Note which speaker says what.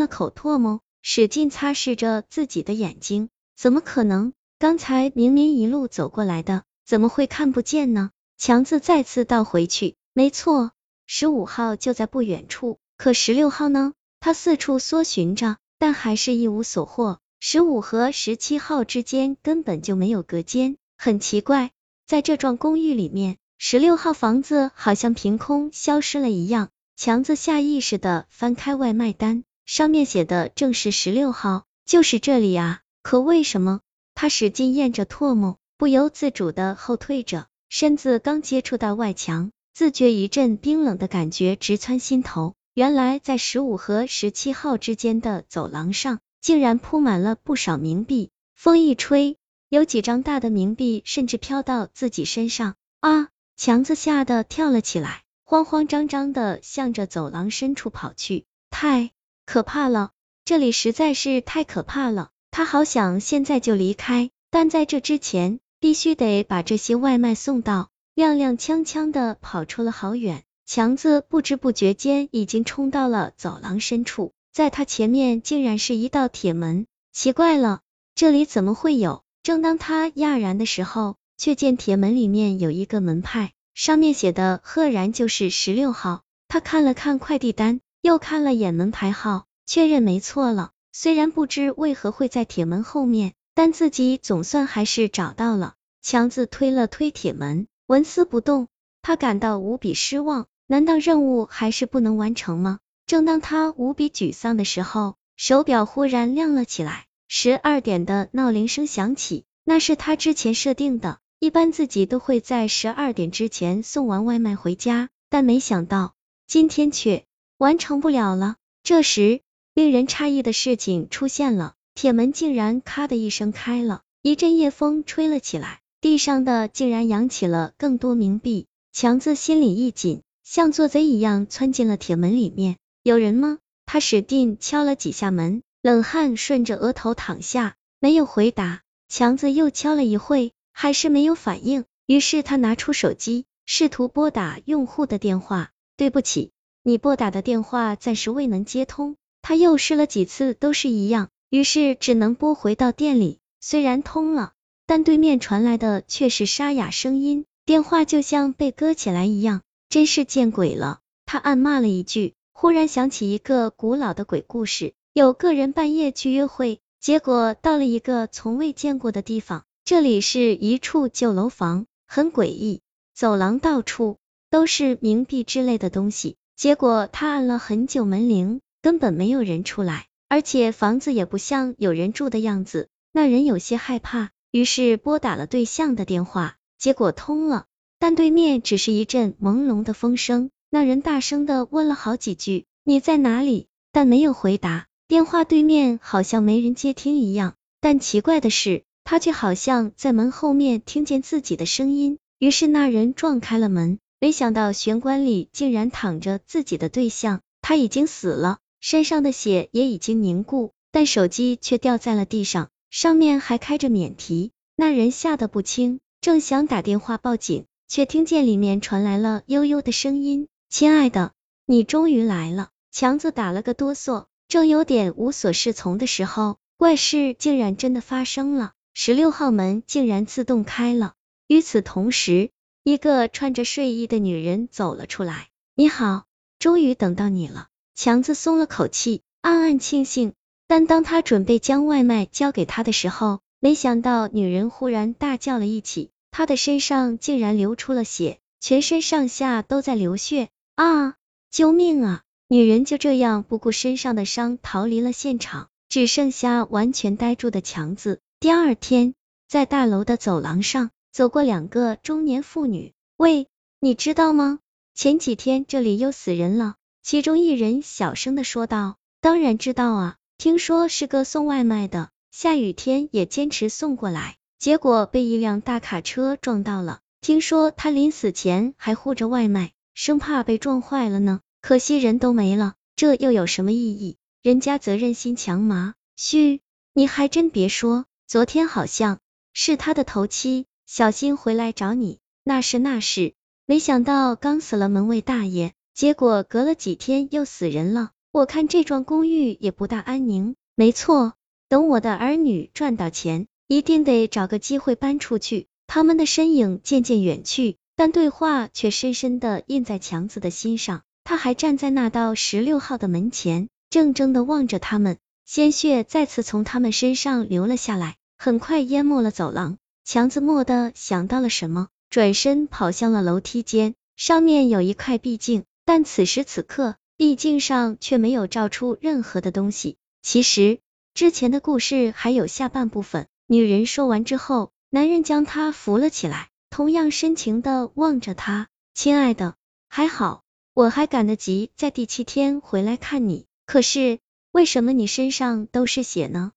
Speaker 1: 了口唾沫，使劲擦拭着自己的眼睛。怎么可能？刚才明明一路走过来的，怎么会看不见呢？强子再次倒回去，没错，十五号就在不远处。可十六号呢？他四处搜寻着，但还是一无所获。十五和十七号之间根本就没有隔间，很奇怪，在这幢公寓里面，十六号房子好像凭空消失了一样。强子下意识的翻开外卖单，上面写的正是十六号，就是这里啊。可为什么？他使劲咽着唾沫，不由自主的后退着。身子刚接触到外墙，自觉一阵冰冷的感觉直窜心头。原来在十五和十七号之间的走廊上，竟然铺满了不少冥币。风一吹，有几张大的冥币甚至飘到自己身上。啊！强子吓得跳了起来，慌慌张张的向着走廊深处跑去。太可怕了，这里实在是太可怕了。他好想现在就离开，但在这之前。必须得把这些外卖送到，踉踉跄跄的跑出了好远，强子不知不觉间已经冲到了走廊深处，在他前面竟然是一道铁门，奇怪了，这里怎么会有？正当他讶然的时候，却见铁门里面有一个门派，上面写的赫然就是十六号。他看了看快递单，又看了眼门牌号，确认没错了。虽然不知为何会在铁门后面。但自己总算还是找到了，强子推了推铁门，纹丝不动。他感到无比失望，难道任务还是不能完成吗？正当他无比沮丧的时候，手表忽然亮了起来，十二点的闹铃声响起。那是他之前设定的，一般自己都会在十二点之前送完外卖回家，但没想到今天却完成不了了。这时，令人诧异的事情出现了。铁门竟然咔的一声开了，一阵夜风吹了起来，地上的竟然扬起了更多冥币。强子心里一紧，像做贼一样窜进了铁门里面。有人吗？他使劲敲了几下门，冷汗顺着额头淌下，没有回答。强子又敲了一会，还是没有反应。于是他拿出手机，试图拨打用户的电话。对不起，你拨打的电话暂时未能接通。他又试了几次，都是一样。于是只能拨回到店里，虽然通了，但对面传来的却是沙哑声音，电话就像被割起来一样，真是见鬼了。他暗骂了一句，忽然想起一个古老的鬼故事，有个人半夜去约会，结果到了一个从未见过的地方，这里是一处旧楼房，很诡异，走廊到处都是冥币之类的东西，结果他按了很久门铃，根本没有人出来。而且房子也不像有人住的样子，那人有些害怕，于是拨打了对象的电话，结果通了，但对面只是一阵朦胧的风声。那人大声的问了好几句：“你在哪里？”但没有回答，电话对面好像没人接听一样。但奇怪的是，他却好像在门后面听见自己的声音，于是那人撞开了门，没想到玄关里竟然躺着自己的对象，他已经死了。身上的血也已经凝固，但手机却掉在了地上，上面还开着免提。那人吓得不轻，正想打电话报警，却听见里面传来了悠悠的声音：“亲爱的，你终于来了。”强子打了个哆嗦，正有点无所适从的时候，怪事竟然真的发生了，十六号门竟然自动开了。与此同时，一个穿着睡衣的女人走了出来：“你好，终于等到你了。”强子松了口气，暗暗庆幸。但当他准备将外卖交给他的时候，没想到女人忽然大叫了一起，她的身上竟然流出了血，全身上下都在流血啊！救命啊！女人就这样不顾身上的伤逃离了现场，只剩下完全呆住的强子。第二天，在大楼的走廊上，走过两个中年妇女。喂，你知道吗？前几天这里又死人了。其中一人小声的说道：“当然知道啊，听说是个送外卖的，下雨天也坚持送过来，结果被一辆大卡车撞到了。听说他临死前还护着外卖，生怕被撞坏了呢。可惜人都没了，这又有什么意义？人家责任心强嘛。嘘，你还真别说，昨天好像是他的头七小心回来找你。那是那是，没想到刚死了门卫大爷。”结果隔了几天又死人了，我看这幢公寓也不大安宁。没错，等我的儿女赚到钱，一定得找个机会搬出去。他们的身影渐渐远去，但对话却深深的印在强子的心上。他还站在那道十六号的门前，怔怔的望着他们，鲜血再次从他们身上流了下来，很快淹没了走廊。强子蓦地想到了什么，转身跑向了楼梯间，上面有一块壁镜，但此时此刻，壁镜上却没有照出任何的东西。其实，之前的故事还有下半部分。女人说完之后，男人将她扶了起来，同样深情的望着她，亲爱的，还好。我还赶得及在第七天回来看你，可是为什么你身上都是血呢？